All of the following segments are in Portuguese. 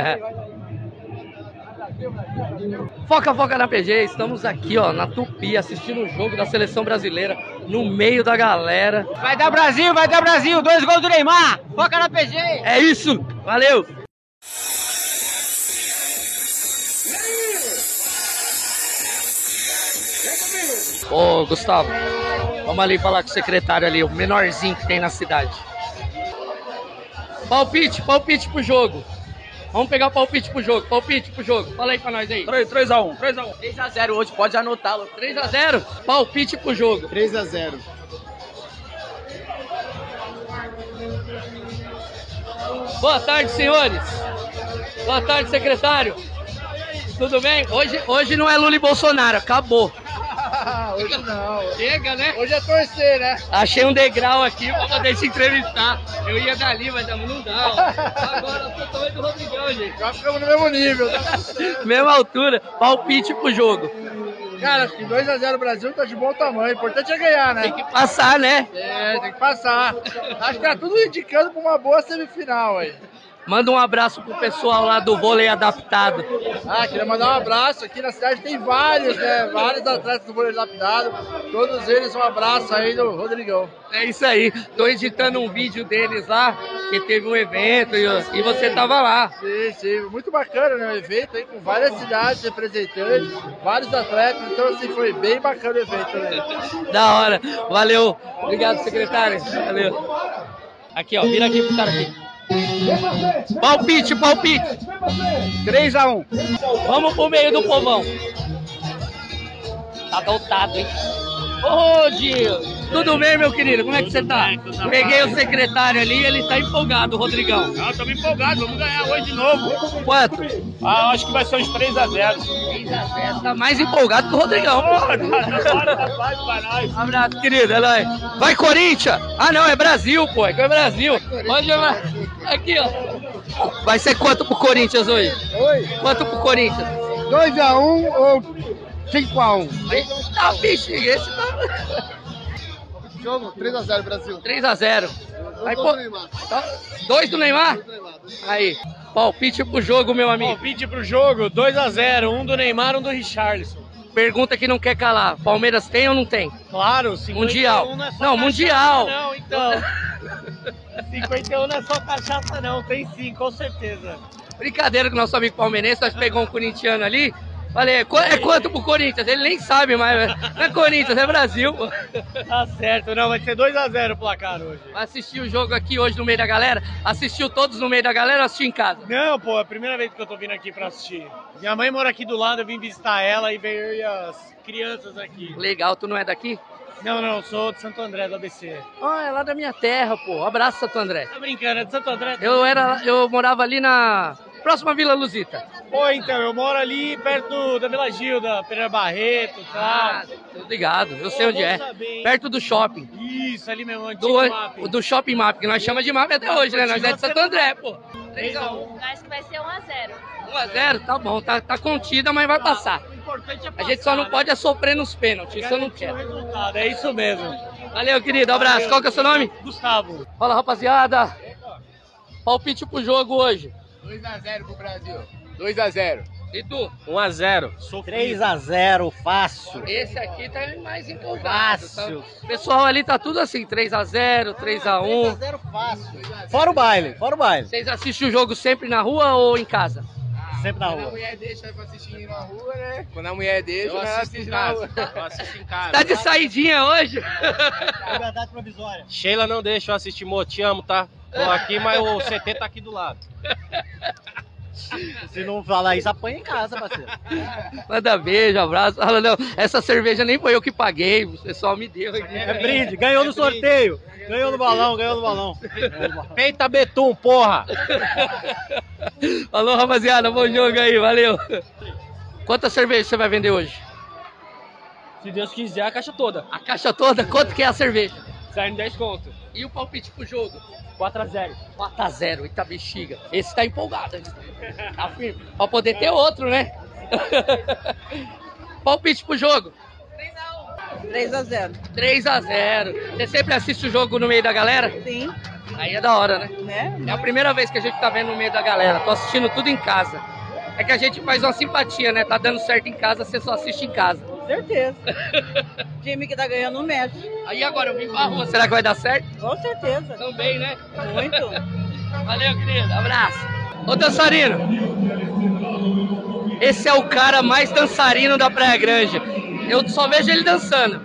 Foca, foca na PG, estamos aqui ó, na Tupi, assistindo o jogo da seleção brasileira, no meio da galera. Vai dar Brasil, vai dar Brasil, dois gols do Neymar, foca na PG. É isso, valeu! Ô Gustavo, vamos ali falar com o secretário ali, o menorzinho que tem na cidade. Palpite, palpite pro jogo. Vamos pegar o palpite pro jogo, palpite pro jogo. Fala aí pra nós aí. 3x1, 3x1. 3x0 hoje, pode anotá-lo. 3x0, palpite pro jogo. 3x0. Boa tarde, senhores. Boa tarde, secretário. Tudo bem? Hoje, hoje não é Lula e Bolsonaro, acabou. Hoje não. Chega, né? Hoje é torcer, né? Achei um degrau aqui pra poder se entrevistar. Eu ia dali, mas não dá. Ó. Agora eu tô tamanho do Rodrigão, gente. Já ficamos no mesmo nível. Tá Mesma altura, palpite pro jogo. Cara, acho que 2x0 Brasil tá de bom tamanho. O importante é ganhar, né? Tem que passar, né? É, tem que passar. Acho que tá tudo indicando pra uma boa semifinal aí. Manda um abraço pro pessoal lá do vôlei adaptado. Ah, queria mandar um abraço. Aqui na cidade tem vários, né? Vários atletas do vôlei adaptado. Todos eles, um abraço aí do Rodrigão. É isso aí. Tô editando um vídeo deles lá, que teve um evento e, e você tava lá. Sim, sim. Muito bacana, né? O evento aí com várias cidades representantes, vários atletas. Então, assim, foi bem bacana o evento, né? Da hora. Valeu. Obrigado, secretário. Valeu. Aqui, ó. Vira aqui pro cara aqui. Palpite, palpite. 3x1. Vamos pro meio do povão. Tá adotado, hein? Ô, Gil, tudo bem, meu querido? Como é que você tá? Peguei o secretário ali, ele tá empolgado, Rodrigão. Não, estamos empolgados, vamos ganhar hoje de novo. Quanto? Ah, acho que vai ser uns 3x0. 3x0. Tá mais empolgado que o Rodrigão. Bora, tá fácil pra nós. Abraço, querido, é nóis. Vai, Corinthians! Ah, não, é Brasil, pô, é que é Brasil. Aqui, ó. Vai ser quanto pro Corinthians hoje? Oi. Quanto pro Corinthians? 2x1 ou 5x1? Tá, bexiga, esse tá... Jogo 3x0 Brasil. 3x0. Aí, pô, tá- dois do Neymar? Aí, palpite pro jogo, meu amigo. Palpite pro jogo, 2x0. Um do Neymar, um do Richarlison. Pergunta que não quer calar. Palmeiras tem ou não tem? Claro, 51 Mundial. Não, é mundial. Não, então. 51 não é só cachaça, não. Tem sim, com certeza. Brincadeira com o nosso amigo palmeirense, nós pegamos um corintiano ali. Falei, é é quanto pro Corinthians? Ele nem sabe mais. Não é Corinthians, é Brasil. Tá certo, não. Vai ser 2x0 o placar hoje. Vai assistir o jogo aqui hoje no meio da galera? Assistiu todos no meio da galera ou assistiu em casa? Não, pô, é a primeira vez que eu tô vindo aqui pra assistir. Minha mãe mora aqui do lado, eu vim visitar ela e veio eu e as crianças aqui. Legal, tu não é daqui? Não, não, sou de Santo André, do ABC. Ah, é lá da minha terra, pô. Abraço, Santo André. Tá brincando, é de Santo André? Eu era, eu morava ali na próxima Vila Luzita. Pô, então, eu moro ali perto da Vila Gilda, Pereira Barreto e Ah, tal. tô ligado, eu sei Pô, onde é. saber? Perto do shopping. Isso, ali mesmo, antigo Do, map. do Shopping Map, que nós chamamos de map até hoje, né? Nós é de Santo André, pô. 3x1. Acho que vai ser 1x0. 1x0, tá bom, tá, tá contida, mas vai passar. Importante é A gente só não passar, pode é sofrer nos pênaltis, isso eu não quero. resultado, É isso mesmo. Valeu, querido, abraço. Qual que é o seu nome? Gustavo. Fala, rapaziada. Palpite pro jogo hoje. 2x0 pro Brasil. 2x0. E tu? 1x0. 3x0, fácil. Esse aqui tá mais empolgado. Fácil. Tá? O pessoal ali tá tudo assim, 3x0, 3x1. 3x0 fácil. Fora o baile, fora o baile. Vocês assistem o jogo sempre na rua ou em casa? Sempre na Quando a rua. mulher deixa pra assistir na rua, né? Quando a mulher deixa, eu assiste na rua. Eu assisto em casa. Tá de saidinha hoje? Liberdade provisória. Sheila não deixa eu assistir, Mo, te amo, tá? Tô aqui, mas o CT tá aqui do lado. Se não falar isso, apanha em casa, parceiro. Manda beijo, abraço. Fala, não, essa cerveja nem foi eu que paguei, o pessoal me deu aqui. É brinde, ganhou no sorteio. Ganhou no balão, ganhou no balão. Peita Betum, porra! Falou, rapaziada, bom jogo aí, valeu. Quantas cervejas você vai vender hoje? Se Deus quiser, a caixa toda. A caixa toda? Quanto que é a cerveja? Sai em 10 conto. E o palpite pro jogo? 4x0. 4x0, eita bexiga. Esse tá empolgado. hein? Tá firme. Pra poder ter outro, né? palpite pro jogo? 3x0. 3x0. Você sempre assiste o jogo no meio da galera? Sim. Aí é da hora, né? Né? É a primeira vez que a gente tá vendo no meio da galera. Tô assistindo tudo em casa. É que a gente faz uma simpatia, né? Tá dando certo em casa, você só assiste em casa. Com certeza. time que tá ganhando não mexe. Aí agora eu vim pra rua, será que vai dar certo? Com certeza. Também, né? Muito. Valeu, querido. Abraço. Ô, dançarino. Esse é o cara mais dançarino da Praia Grande. Eu só vejo ele dançando.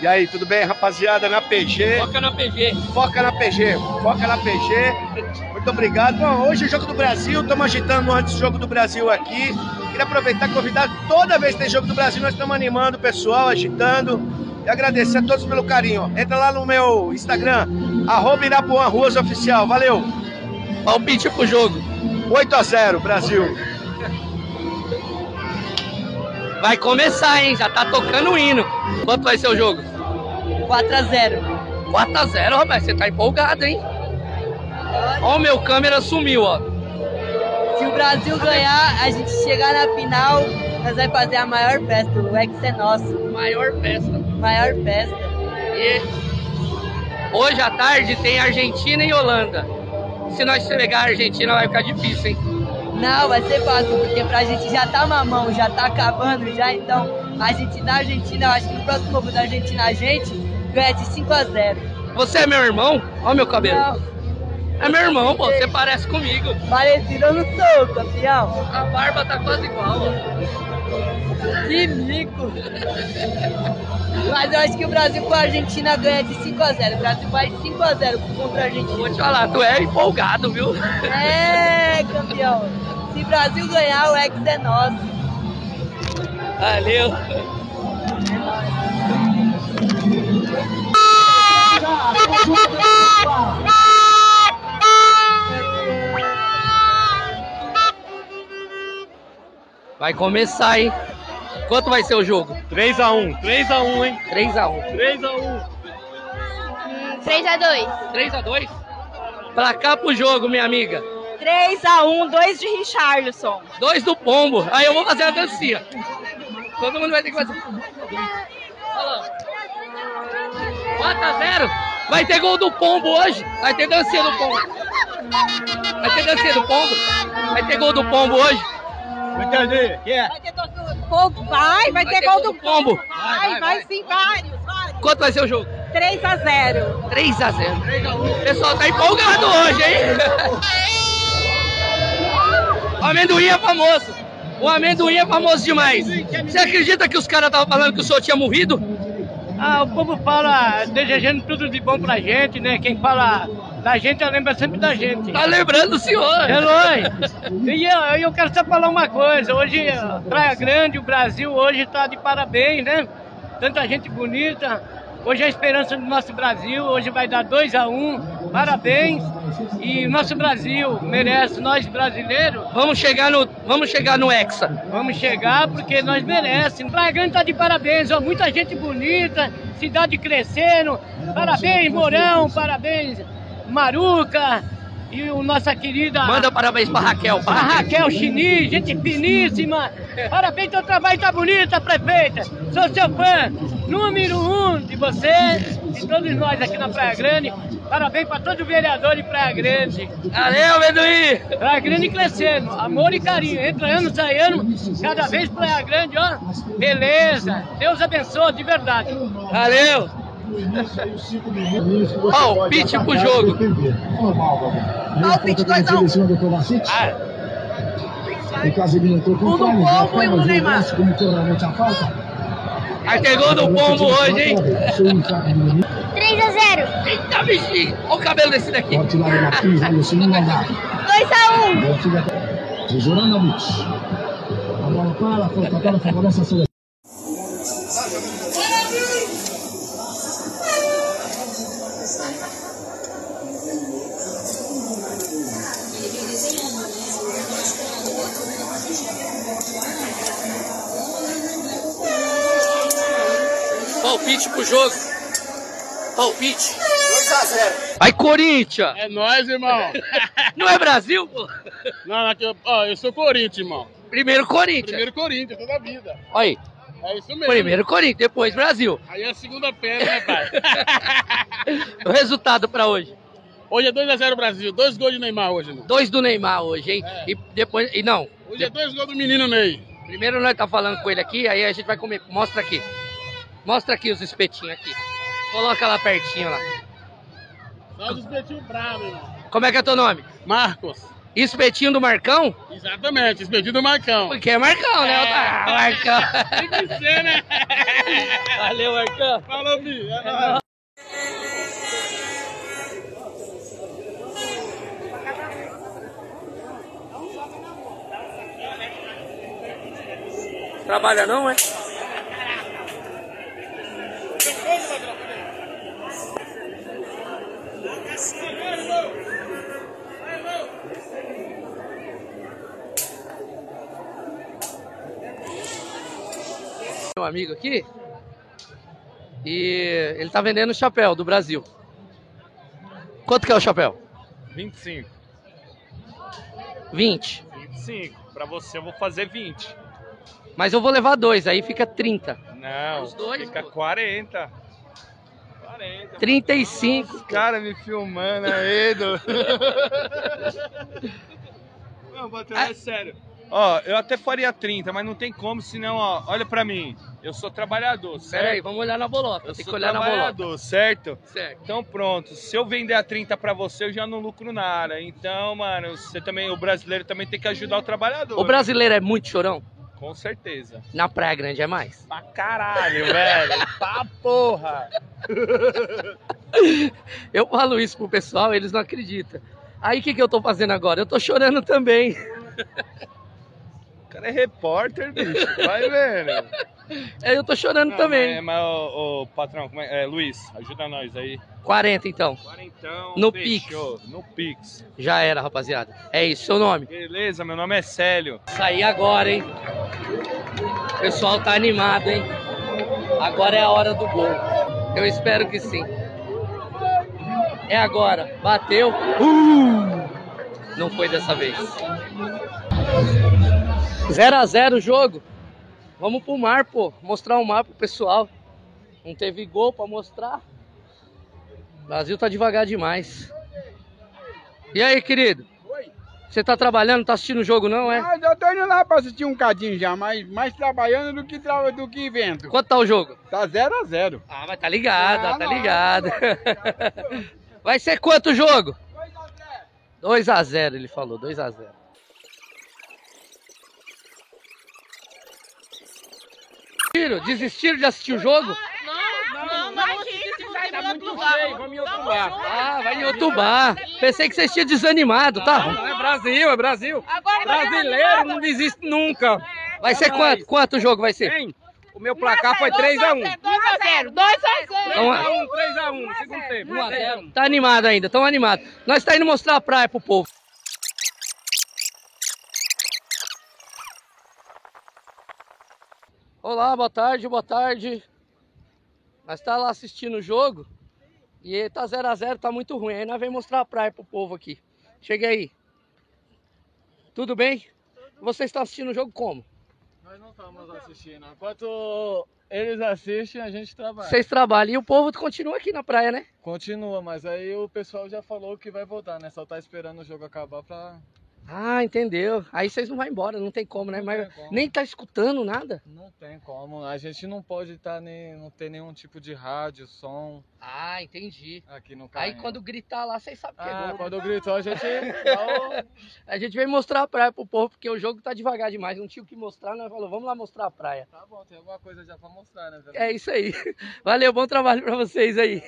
E aí, tudo bem, rapaziada? Na PG. Foca na PG. Foca na PG. Foca na PG. Muito obrigado. Bom, hoje é o Jogo do Brasil. Estamos agitando antes do Jogo do Brasil aqui. Queria aproveitar e convidar toda vez que tem Jogo do Brasil, nós estamos animando o pessoal, agitando. E agradecer a todos pelo carinho. Entra lá no meu Instagram, arroba Irapuã Ruas Oficial. Valeu. Palpite pro jogo. 8 a 0 Brasil. Vai começar, hein? Já tá tocando o hino. Quanto vai ser o jogo? 4x0. 4x0, rapaz. Você tá empolgado, hein? Ó, o meu câmera sumiu, ó. Se o Brasil ganhar, a gente chegar na final, nós vai fazer a maior festa. O Ex é nosso. Maior festa. Maior festa. E hoje à tarde tem Argentina e Holanda. Se nós pegar a Argentina vai ficar difícil, hein? Não, vai ser fácil, porque pra gente já tá mamão, já tá acabando já, então a gente na Argentina, eu acho que no próximo jogo da Argentina a gente ganha de 5 a 0 Você é meu irmão? Ó meu cabelo. Não, É meu irmão, pô. Você parece comigo. parecido eu não sou, campeão. A barba tá quase igual, ó. Que mico. Mas eu acho que o Brasil com a Argentina ganha de 5 a 0 O Brasil vai 5 a 0 contra a Argentina. Vou te falar, tu é empolgado, viu? É, campeão. Se o Brasil ganhar, o Ex é nosso. Valeu. Vai começar, hein? Quanto vai ser o jogo? 3x1, 3x1, hein? 3x1. 3x1. 3x2. 3x2? Pra cá pro jogo, minha amiga. 3x1, 2 de Richarlison. Dois do pombo. Aí eu vou fazer a dancinha. Todo mundo vai ter que fazer. Olha lá. 4x0. Vai ter gol do pombo hoje. Vai ter dancinha do pombo. Vai ter dancinha do pombo. Vai ter gol do pombo hoje. Não entendi. Que é? Vai ter torcida do povo? Vai, vai, ter gol do pombo. Vai, vai, sim, vários, vários. Quanto vai ser o jogo? 3x0. 3x0. O pessoal tá empolgado hoje, hein? O amendoim é famoso. O amendoim é famoso demais. Você acredita que os caras estavam falando que o senhor tinha morrido? Ah, o povo fala desejando tudo de bom pra gente, né? Quem fala da gente, lembra sempre da gente. Tá lembrando o senhor. É nóis. E eu, eu quero só falar uma coisa. Hoje, Praia Grande, o Brasil, hoje tá de parabéns, né? Tanta gente bonita. Hoje é a esperança do nosso Brasil. Hoje vai dar 2 a 1 um. Parabéns. E o nosso Brasil merece, nós brasileiros, Vamos chegar no, vamos chegar no Hexa. vamos chegar porque nós merecemos. Praia Grande tá de parabéns, ó. Muita gente bonita, cidade crescendo. Parabéns, Mourão, parabéns, Maruca. E o nossa querida. Manda parabéns pra Raquel. A Raquel Chini, gente finíssima. Parabéns, seu trabalho tá bonita, prefeita. Sou seu fã, número um de você e todos nós aqui na Praia Grande. Parabéns para todo vereador de Praia Grande. Valeu, amendoim. Praia Grande crescendo, amor e carinho. Entra ano, sai ano, cada vez Praia Grande, ó. Beleza. Deus abençoe, de verdade. Valeu. Ó, o pitch pro jogo. Palpite 2x1. Um do Pombo e um do Neymar. Vai ter gol do pombo hoje, hein? 3x0. Eita, bichinho. Olha o cabelo desse daqui. 2x1. Zoranovic. A bola para, a bola favorece a seleção. Palpite pro jogo. Palpite. 2x0. Vai, Corinthians. É nóis, irmão. Não é Brasil, pô? Não, aqui, eu- ó, eu sou Corinthians, irmão. Primeiro Corinthians. Primeiro Corinthians, toda a vida. Olha aí. É isso mesmo. Primeiro Corinthians, depois Brasil. Aí é a segunda pedra, né, pai? O resultado pra hoje. Hoje é 2x0 Brasil, dois gols de Neymar hoje, né? Dois do Neymar hoje, hein? E depois. E não. Hoje é dois gols do menino Ney. Primeiro nós tá falando com ele aqui, aí a gente vai comer. Mostra aqui. Mostra aqui os espetinhos aqui. Coloca lá pertinho lá. Só os espetinhos bravos, irmão. Como é que é teu nome? Marcos. Espetinho do Marcão? Exatamente, espetinho do Marcão. Porque é Marcão, né? Ah, Marcão. Tem que ser, né? Valeu, Marcão. Falou, Bi. É nóis. Trabalha não, é? Meu amigo aqui. E ele tá vendendo o chapéu do Brasil. Quanto que é o chapéu? 25. 20. 25. Pra você eu vou fazer 20. Mas eu vou levar dois, aí fica 30. Não, Os dois, fica pô. 40. 40. 35. Os caras me filmando aí, do... Não, Patrão, é sério. Ó, eu até faria 30, mas não tem como, senão, ó, olha pra mim. Eu sou trabalhador, certo? Pera aí, vamos olhar na bolota. Eu Tem que sou olhar na bolota. trabalhador, certo? Certo. Então pronto, se eu vender a 30 pra você, eu já não lucro nada. Então, mano, você também, o brasileiro também tem que ajudar o trabalhador. O brasileiro é muito chorão? Com certeza. Na Praia Grande é mais? Pra caralho, velho. Tá porra. Eu falo isso pro pessoal, eles não acreditam. Aí o que, que eu tô fazendo agora? Eu tô chorando também. O cara é repórter, bicho. Vai vendo. É, eu tô chorando também. Mas, mas ô, ô, patrão, como é? é, Luiz, ajuda nós aí. 40 então. Quarentão, No fechou. No Pix. Já era, rapaziada. É isso, seu nome. Beleza, meu nome é Célio. Sair agora, hein? O pessoal tá animado, hein? Agora é a hora do gol. Eu espero que sim. É agora. Bateu. Uh! Não foi dessa vez. 0 a 0 o jogo. Vamos pro mar, pô. Mostrar o mar pro pessoal. Não teve gol pra mostrar. O Brasil tá devagar demais. E aí, querido? Você tá trabalhando, tá assistindo o jogo não, é? Ah, já tô indo lá pra assistir um cadinho já, mas mais trabalhando do que, tra... do que vendo. Quanto tá o jogo? Tá 0 a 0 Ah, mas tá ligado, Ah, tá não, ligado. Vai ser quanto o jogo? 2 a 0 ele falou, 2 a 0 Desistiram? Desistiram de assistir o jogo? Não, não, Tá muito cheio, vamos em outro bar. Ah, vai em outro bar. Pensei que vocês tinham desanimado, tá? Não, é Brasil, é Brasil. Agora Brasileiro não desiste nunca. Vai ser quanto? Quanto o jogo vai ser? Hein? O meu placar foi 3x1. 2x0, 2x0. Então, 3x1, 3x1 no segundo tempo. 1 a 0. Tá animado ainda, tão animado. Nós tá indo mostrar a praia pro povo. Olá, boa tarde, boa tarde. Nós tá lá assistindo o jogo e tá 0 a 0 tá muito ruim. Aí nós vamos mostrar a praia pro povo aqui. Chega aí. Tudo bem? Vocês estão assistindo o jogo como? Nós não estamos assistindo. Enquanto eles assistem, a gente trabalha. Vocês trabalham e o povo continua aqui na praia, né? Continua, mas aí o pessoal já falou que vai voltar, né? Só tá esperando o jogo acabar pra. Ah, entendeu. Aí vocês não vão embora, não tem como, né? Não Mas como. nem tá escutando nada. Não tem como. A gente não pode tá nem, não ter nenhum tipo de rádio, som Ah, entendi. aqui no carro. Aí quando gritar lá, vocês sabem que é Ah, gol. quando gritou, a gente. A gente veio mostrar a praia pro povo, porque o jogo tá devagar demais. Não tinha o que mostrar, nós falou, vamos lá mostrar a praia. Tá bom, tem alguma coisa já pra mostrar, né? É isso aí. Valeu, bom trabalho pra vocês aí.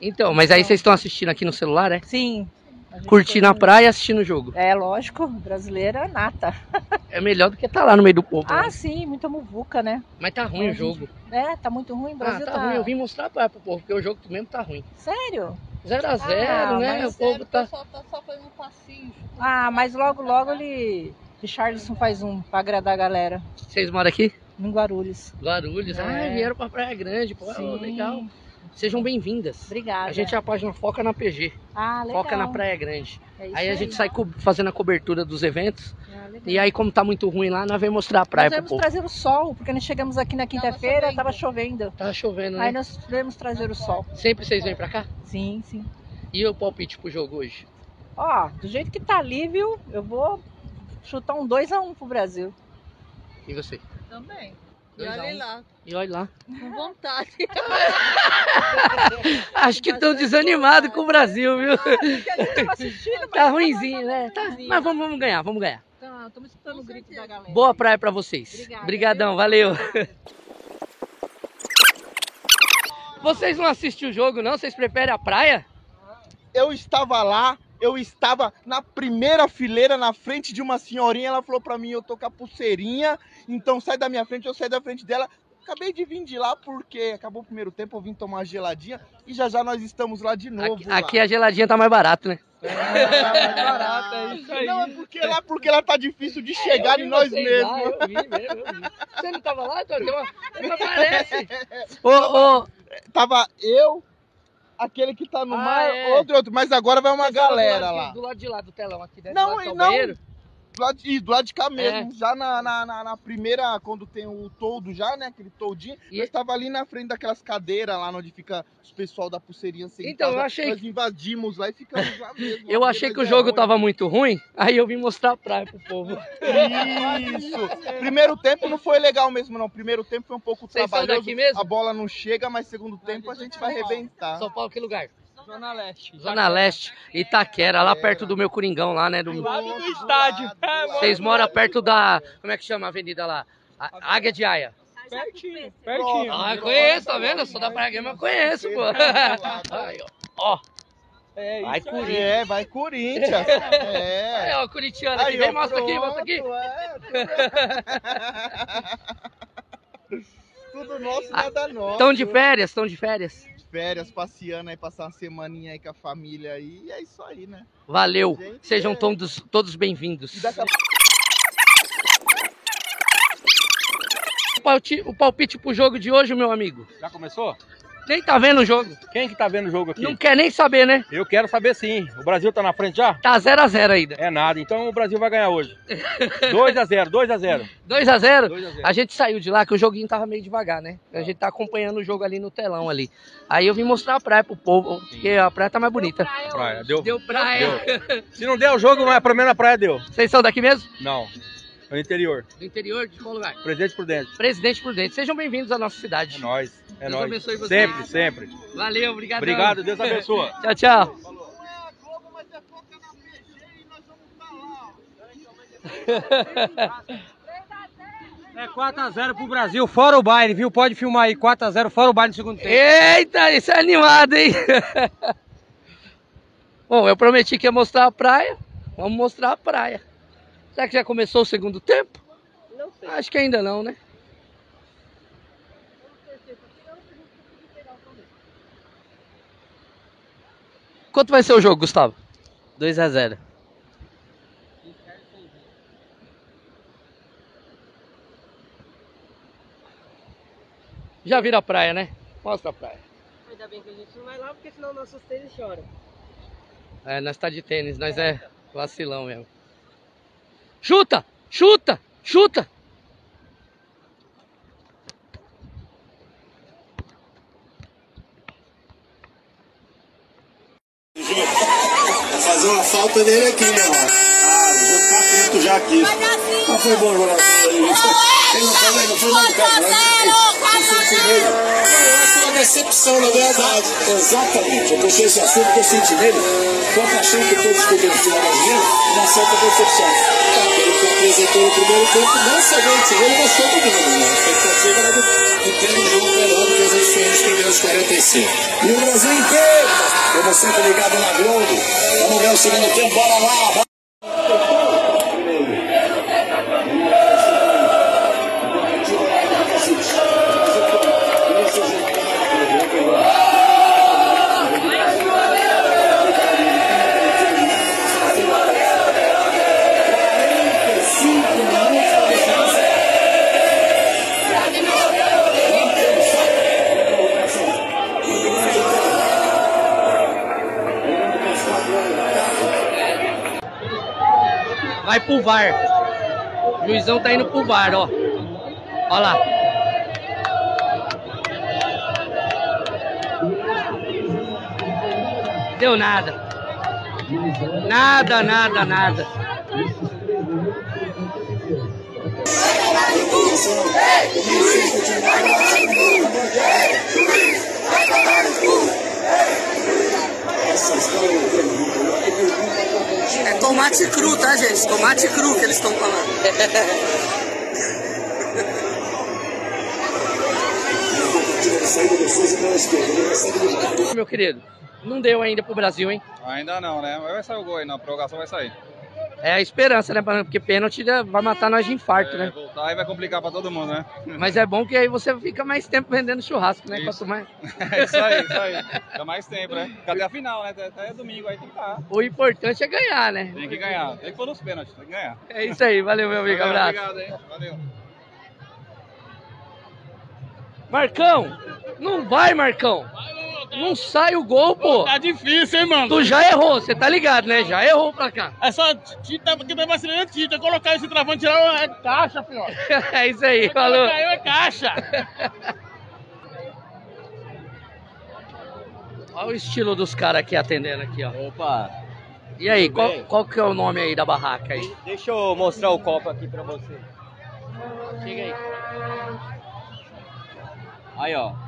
Então, mas aí vocês estão assistindo aqui no celular, é? Sim. Curtindo a praia e assistindo o jogo. É lógico, brasileira é nata. É melhor do que tá lá no meio do povo. Ah, né? sim, muita muvuca, né? Mas tá ruim o jogo. É, tá muito ruim. O Ah, Brasil tá, tá, ruim. Eu vim mostrar a praia pro povo, porque o jogo mesmo tá ruim. Sério? 0 a 0 Ah, né? mas O povo tá. tá só fazendo um passinho. Ah, mas logo, logo ele. Richardson faz um pra agradar a galera. Vocês moram aqui? Em Guarulhos. Guarulhos. Ah, É. vieram pra Praia Grande. Pô, Sim. legal. Sejam bem-vindas. Obrigada. A gente é a página Foca na PG. Ah, legal. Foca na Praia Grande. É isso aí a aí. gente sai fazendo a cobertura dos eventos. Ah, legal. E aí, como tá muito ruim lá, nós vamos mostrar a praia nós pro vamos povo. trazer o sol, porque nós chegamos aqui na quinta-feira, tava chovendo. Tava chovendo, né? Aí nós viemos trazer o sol. Sempre vocês vêm pra cá? Sim, sim. E o palpite pro jogo hoje? Ó, do jeito que tá ali, viu? Eu vou chutar um 2x1 pro Brasil. E você? Também. E olha um. lá. E olha lá. Com vontade. Acho que estão desanimados com o Brasil, viu? Tá ruimzinho, né? Tá. Mas vamos, vamos ganhar, vamos ganhar. Tá, estamos escutando o grito da galera. Boa praia pra vocês. Obrigadão, valeu. Vocês não assistem o jogo, não? Vocês preferem a praia? Eu estava lá, eu estava na primeira fileira, na frente de uma senhorinha. Ela falou pra mim: eu tô com a pulseirinha, então sai da minha frente, eu saí da frente dela. Acabei de vir de lá porque acabou o primeiro tempo, eu vim tomar uma geladinha e já já nós estamos lá de novo. lá. Aqui a geladinha tá mais barata, né? É, mais barato, é isso aí. Não, é porque lá, porque lá tá difícil de chegar em nós mesmos. lá, eu vi mesmo, eu vi. Você não tava lá, Tony? Uma- Não aparece. Ô, ô, Tava eu, aquele que tá no Ah, mar, é. outro, outro. Mas agora vai uma Vocês galera lá. Do lado de lá do telão aqui, né? Não, do não. banheiro. Do lado, de, do lado de cá mesmo, É. já na, na, na- na primeira, quando tem o toldo já, né, aquele toldinho, E- eu estava ali na frente daquelas cadeiras lá onde fica os pessoal da pulseirinha sentado. Então, eu achei Nós invadimos lá e ficamos lá mesmo. Eu achei que o é jogo ruim. tava muito ruim, aí eu vim mostrar a praia pro povo. Isso! Primeiro tempo não foi legal mesmo, não. Primeiro tempo foi um pouco Vocês são trabalhoso. daqui mesmo? A bola não chega, mas segundo tempo a gente vai arrebentar. São Paulo, que lugar? Zona Leste. Zona Leste, Itaquera, lá perto do meu Coringão, lá, né? Do... Lado do estádio. Vocês moram perto da. Como é que chama a avenida lá? A- Águia de Aia. Pertinho. Pertinho. Ah, eu conheço, tá vendo? Eu sou da Praia Game, eu conheço, pô. Aí, ó. Ó. É Vai, isso aí. Corinthians. É, vai Corinthians. É. Aí, ó, o Curitiano aqui. Aí, Vem, ó, mostra aqui, mostra aqui. é, Tudo nosso, nada nosso. Estão de férias, estão de férias. Férias, passeando aí, passar uma semaninha aí com a família aí. E é isso aí, né? Valeu. Gente, Sejam é. todos, todos bem-vindos. E daqui a O palpite, o palpite pro jogo de hoje, meu amigo. Já começou? Nem tá vendo o jogo. Quem que tá vendo o jogo aqui? Não quer nem saber, né? Eu quero saber sim. O Brasil tá na frente já? Tá 0x0 ainda. É nada, então o Brasil vai ganhar hoje. 2x0, 2x0. 2x0? 2 a 0. A gente saiu de lá que o joguinho tava meio devagar, né? A gente tá acompanhando o jogo ali no telão ali. Aí eu vim mostrar a praia pro povo, porque a praia tá mais bonita. Praia, deu. Deu praia. Se não der o jogo, mas pelo menos a praia deu. Vocês são daqui mesmo? Não. No interior. Do interior? De qual lugar? Presidente Prudente. Presidente Prudente. Sejam bem-vindos à nossa cidade. É nóis. É Deus nóis. abençoe vocês. Sempre, sempre. Valeu, obrigado. Obrigado, Deus abençoe. tchau, tchau. É 4x0 pro Brasil, fora o baile, viu? Pode filmar aí, 4x0 fora o baile no segundo tempo. Eita, isso é animado, hein? Bom, eu prometi que ia mostrar a praia. Vamos mostrar a praia. Será que já começou o segundo tempo? Não sei. Acho que ainda não, né? Quanto vai ser o jogo, Gustavo? 2 a 0 Já viram a praia, né? Mostra a praia. Ainda bem que a gente não vai lá, porque senão nossos tênis choram. É, nós tá de tênis, nós é vacilão mesmo. Chuta! Chuta! Chuta! Fazer uma falta dele aqui, irmão. Ah, vou ficar atento já aqui. Mas foi bom jogar com ele. Ele não foi, não foi mal cara, não senti nele. Eu acho uma decepção, na verdade. Exatamente. Eu puxei esse assunto que eu senti nele. Quanto achando que todos poderiam tirar mais dinheiro, uma certa decepção. É, pelo que apresentou no primeiro tempo, não somente ele, mas todo mundo. Né? A expectativa era de, de ter um jogo melhor do que a gente fez nos primeiros 45. E o Brasil inteiro, como sempre ligado na Globo. Vamos ver o segundo tempo, bora lá. Pro VAR. juizão tá indo pro VAR, ó. Ó lá. Deu nada. Nada, nada, nada. É tomate cru, tá, gente? Tomate cru que eles estão falando. Meu querido, não deu ainda pro Brasil, hein? Ainda não, né? Mas vai sair o gol aí, na prorrogação vai sair. É a esperança, né? Porque pênalti vai matar nós de infarto, né? Voltar aí vai complicar pra todo mundo, né? Mas é bom que aí você fica mais tempo vendendo churrasco, né? Quanto mais... É isso aí, isso aí. Dá mais tempo, né? Cadê a final, né? Até domingo aí tem que estar. O importante é ganhar, né? Tem que ganhar. Tem que pôr nos pênaltis, tem que ganhar. É isso aí, valeu, meu amigo. Valeu, Abraço. Obrigado, hein? Valeu. Marcão, não vai, Marcão. Não sai o gol, pô. Tá difícil, hein, mano? Tu já errou, você tá ligado, né? Já errou pra cá. É só tinta, porque tá vacilando tinta. Colocar esse travante tirar é caixa, filho. é isso aí, falou. Caiu é caixa. Olha o estilo dos caras aqui atendendo aqui, ó. Opa. E aí, qual, qual que é o nome aí da barraca aí? Deixa eu mostrar o copo aqui pra você. Chega aí. Aí, ó.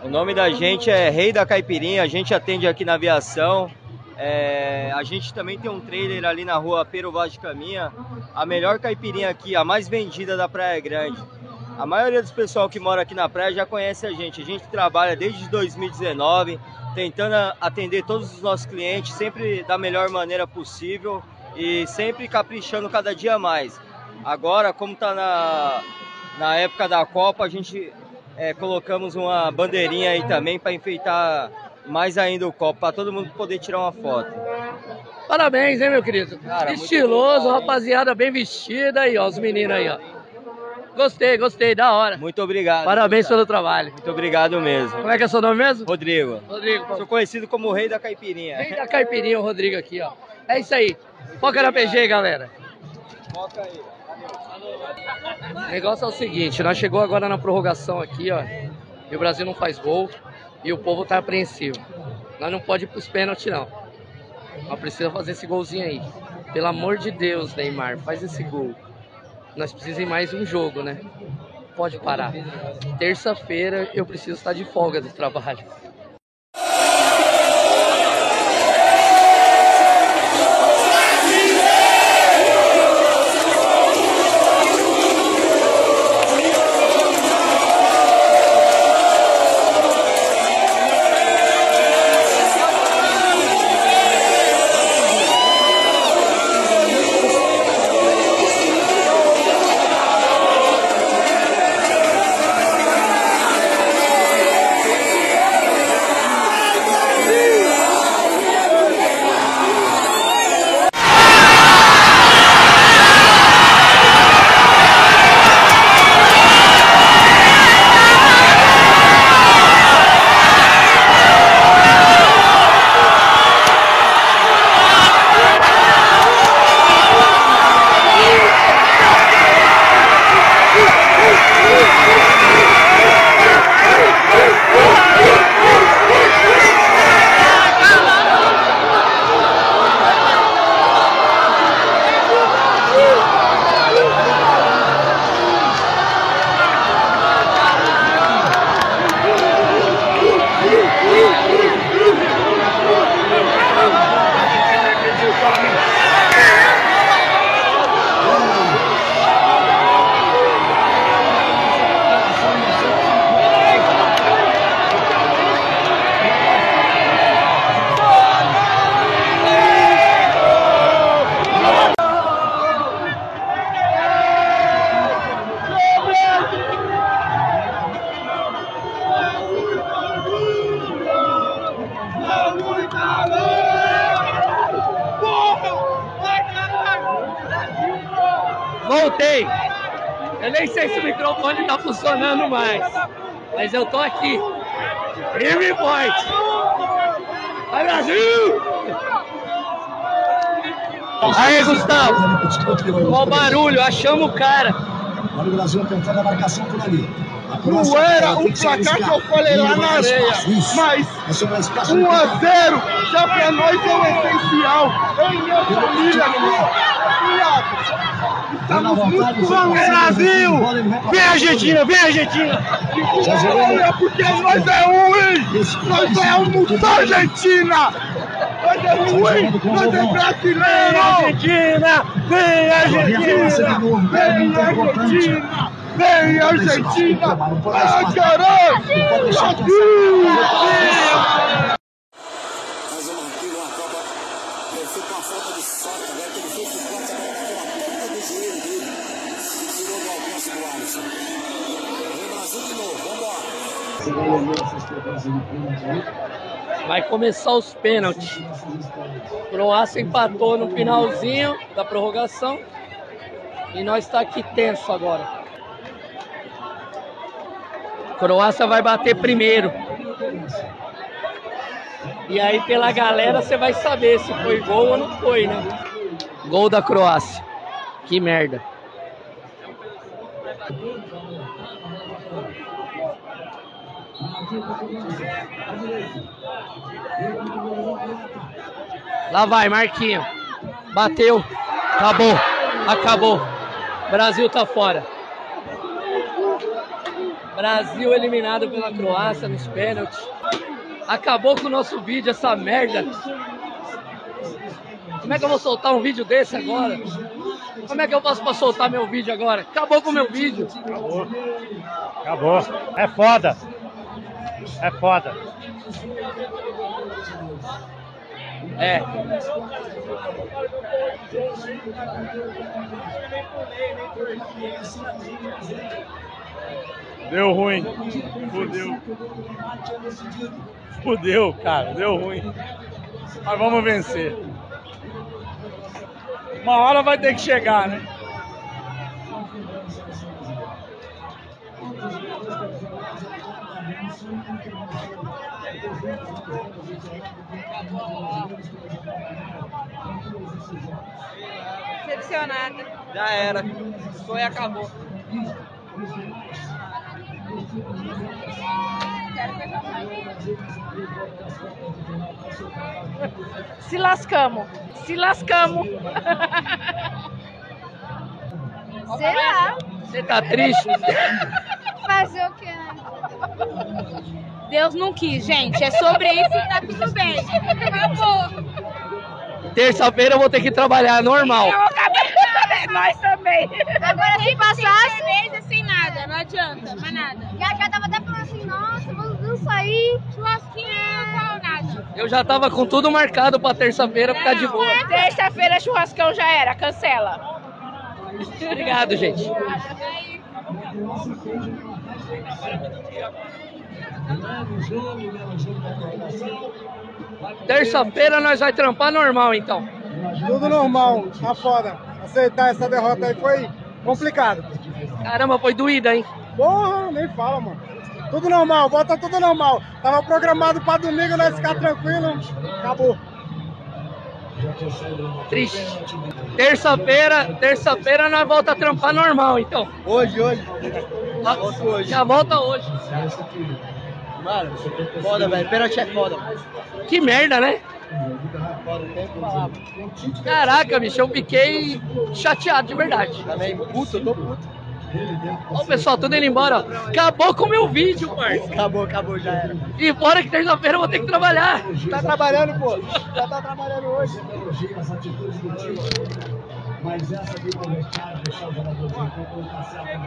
O nome da gente é Rei da Caipirinha, a gente atende aqui na aviação. É, a gente também tem um trailer ali na rua Pero Vaz de Caminha. A melhor caipirinha aqui, a mais vendida da Praia Grande. A maioria dos pessoal que mora aqui na praia já conhece a gente. A gente trabalha desde 2019, tentando atender todos os nossos clientes, sempre da melhor maneira possível e sempre caprichando cada dia mais. Agora, como está na, na época da Copa, a gente é, colocamos uma bandeirinha aí também para enfeitar mais ainda o copo, para todo mundo poder tirar uma foto. Parabéns, hein, meu querido? Cara, Estiloso, rapaziada bem vestida aí, ó, os meninos aí, ó. Gostei, gostei, da hora. Muito obrigado. Parabéns pelo trabalho. Muito obrigado mesmo. Como é que é seu nome mesmo? Rodrigo. Rodrigo. Sou conhecido como o Rei da Caipirinha. Vem da caipirinha o Rodrigo aqui, ó. É isso aí. Foca na PG, galera. Foca aí. O negócio é o seguinte, nós chegou agora na prorrogação aqui, ó. E o Brasil não faz gol e o povo tá apreensivo. Nós não pode ir pros pênaltis, não. Nós precisa fazer esse golzinho aí. Pelo amor de Deus, Neymar, faz esse gol. Nós precisamos mais um jogo, né? Pode parar. Terça-feira eu preciso estar de folga do trabalho. Voltei. Eu nem sei se o microfone tá funcionando mais. Mas eu tô aqui. Firme forte. Vai Brasil! Aí, Gustavo. Ó o barulho, achamos o cara. Olha o Brasil tentando a marcação por ali. Não era o placar que eu falei lá na areia, mas 1 a 0 já pra nós é o essencial. Eu e minha família aqui, estamos muito bons, Brasil! Vem Argentina, vem Argentina! Olha, porque nós é ruim! Nós é um da Argentina! Nós é ruim! Nós é brasileiro! Argentina! Vem Argentina! Vem Argentina! Vem Argentina! Ah, caralho! Brasil! Vai começar os pênaltis. Croácia empatou no finalzinho da prorrogação. E nós está aqui tenso agora. Croácia vai bater primeiro. E aí pela galera você vai saber se foi gol ou não foi, né? Gol da Croácia. Que merda. Lá vai, Marquinho. Bateu. Acabou. Acabou. Brasil tá fora. Brasil eliminado pela Croácia nos pênaltis. Acabou com o nosso vídeo, essa merda. Como é que eu vou soltar um vídeo desse agora? Como é que eu posso pra soltar meu vídeo agora? Acabou com o meu vídeo. Acabou. Acabou. É foda. É foda. É. Deu ruim. Fudeu. Fudeu, cara. Deu ruim. Mas vamos vencer. Uma hora vai ter que chegar, né? Decepcionada. Já era. Foi e acabou. Se lascamos. Se lascamos. Sei lá. Você tá triste? Fazer o né? Deus não quis, gente. É sobre isso e tá tudo bem. Acabou. Terça-feira eu vou ter que trabalhar normal. Eu acabei de nós também. Agora se passasse. cerveja sem nada, não adianta, mais nada. Já, já tava até falando assim, nossa, vamos vamos sair. Churrasquinho. Eu já tava com tudo marcado pra terça-feira ficar de boa. Terça-feira, churrascão já era, cancela. Obrigado, gente. Terça-feira nós vai trampar normal, então. Tudo normal, tá foda. Aceitar essa derrota aí foi complicado. Caramba, foi doída, hein? Porra, nem fala, mano. Tudo normal, bota tudo normal. Tava programado pra domingo nós ficar tranquilo. Acabou. Triste. Terça-feira, terça-feira nós volta a trampar normal, então. Hoje, hoje. Ah, Já volta hoje. Mano, foda, velho. Pênalti é foda. Que merda, né? Caraca, bicho, eu fiquei chateado de verdade. Também, puto, eu tô puto. Ó, o pessoal, tudo indo embora. ó. Acabou com o meu vídeo, parça. Acabou, acabou, já era. E fora que terça-feira eu vou ter que trabalhar. Tá trabalhando, pô. Já tá trabalhando hoje.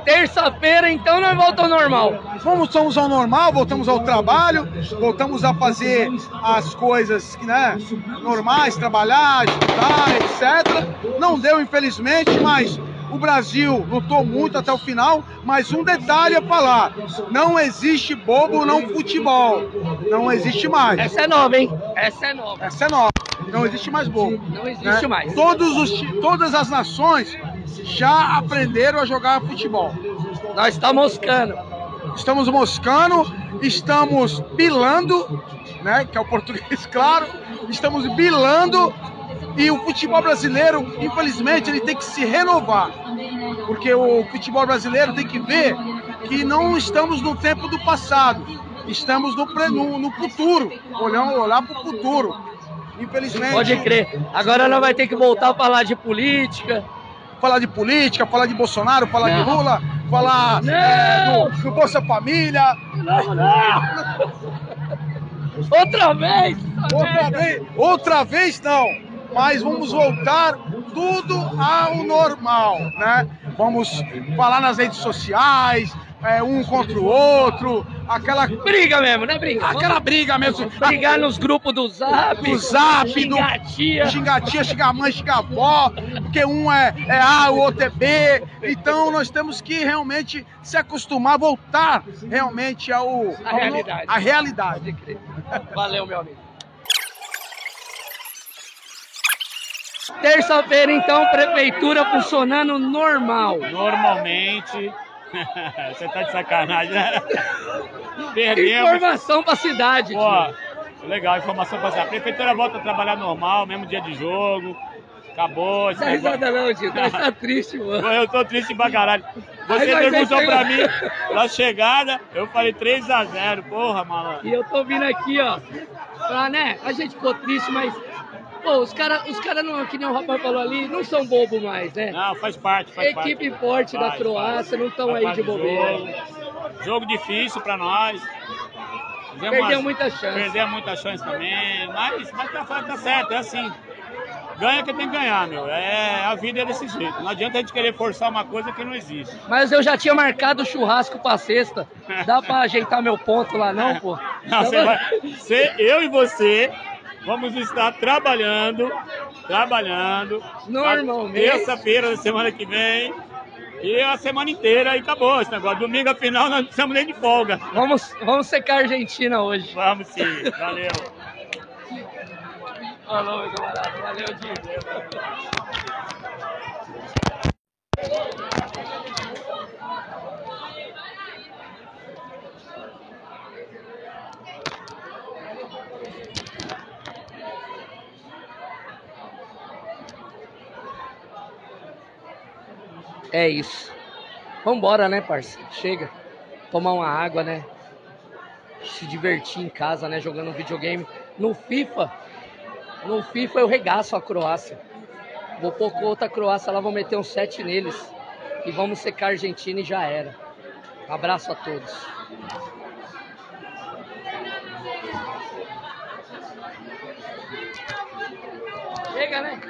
Terça-feira, então, nós voltamos ao normal. Voltamos ao normal, voltamos ao trabalho, voltamos a fazer as coisas né, normais, trabalhar, estudar, etc. Não deu, infelizmente, mas o Brasil lutou muito até o final. Mas um detalhe a falar: não existe bobo no futebol. Não existe mais. Essa é nova, hein? Essa é nova. Essa é nova. Não existe mais bobo. Não existe né? mais. Todos os, todas as nações já aprenderam a jogar futebol. Nós está moscando. Estamos moscando, estamos bilando, né? Que é o português, claro. Estamos bilando E o futebol brasileiro, infelizmente, ele tem que se renovar. Porque o futebol brasileiro tem que ver que não estamos no tempo do passado. Estamos no, pre- no, no futuro. Olhando, olhar para o futuro. Infelizmente. Pode crer. Agora ela vai ter que voltar a falar de política. Falar de política, falar de Bolsonaro, falar de Não. Lula, falar é, do, do Bolsa Família. Não, não. Outra vez! Outra vez, outra vez não. Mas vamos voltar tudo ao normal, né? Vamos falar nas redes sociais, é, um contra o outro, aquela briga mesmo, né? Briga. Aquela briga mesmo. Brigar nos grupos do Zap. do Zap, xingar do a tia. xingar a tia, xingar a mãe, xingar a avó, porque um é, é A, o outro é B. Então nós temos que realmente se acostumar, voltar realmente ao, ao A realidade. à realidade. Valeu, meu amigo. Terça-feira, então, prefeitura funcionando normal. Normalmente. Você tá de sacanagem, né? Perdemos. Informação pra cidade. Pô, legal, informação pra cidade. A prefeitura volta a trabalhar normal, mesmo dia de jogo. Acabou. negócio- risada não, tio. Tá, tá triste, mano. Eu tô triste pra caralho. Você perguntou pra mim na chegada, eu falei 3x0. Porra, malandro. E eu tô vindo aqui, ó. Pra, né? A gente ficou triste, mas. Pô, os caras, os cara não, que nem o rapaz falou ali, não são bobo mais, né? Não, faz parte, faz parte. Equipe forte da Faz, Croácia, não estão aí parte de bobeira. Jogo. Jogo difícil pra nós. Fizemos Perdeu umas- muita chance. Perdeu muita chance também. Mas, mas tá, tá certo, é assim. Ganha quem tem que ganhar, meu. É, a vida é desse jeito. Não adianta a gente querer forçar uma coisa que não existe. Mas eu já tinha marcado o churrasco pra sexta. Dá pra ajeitar meu ponto lá, não, pô? Não, você vai, você, eu e você vamos estar trabalhando, trabalhando. Normalmente. Terça-feira da semana que vem. E a semana inteira e acabou esse negócio. Domingo, afinal, nós não precisamos nem de folga. Vamos, vamos secar a Argentina hoje. Vamos sim, valeu. Falou, meu camarada. Valeu, Diego. É isso. Vambora, né, parça? Chega. Tomar uma água, né? Se divertir em casa, né? Jogando um videogame. No FIFA, no FIFA eu regaço a Croácia. Vou pôr outra Croácia lá, vou meter um 7 neles. E vamos secar a Argentina e já era. Abraço a todos. Chega, né?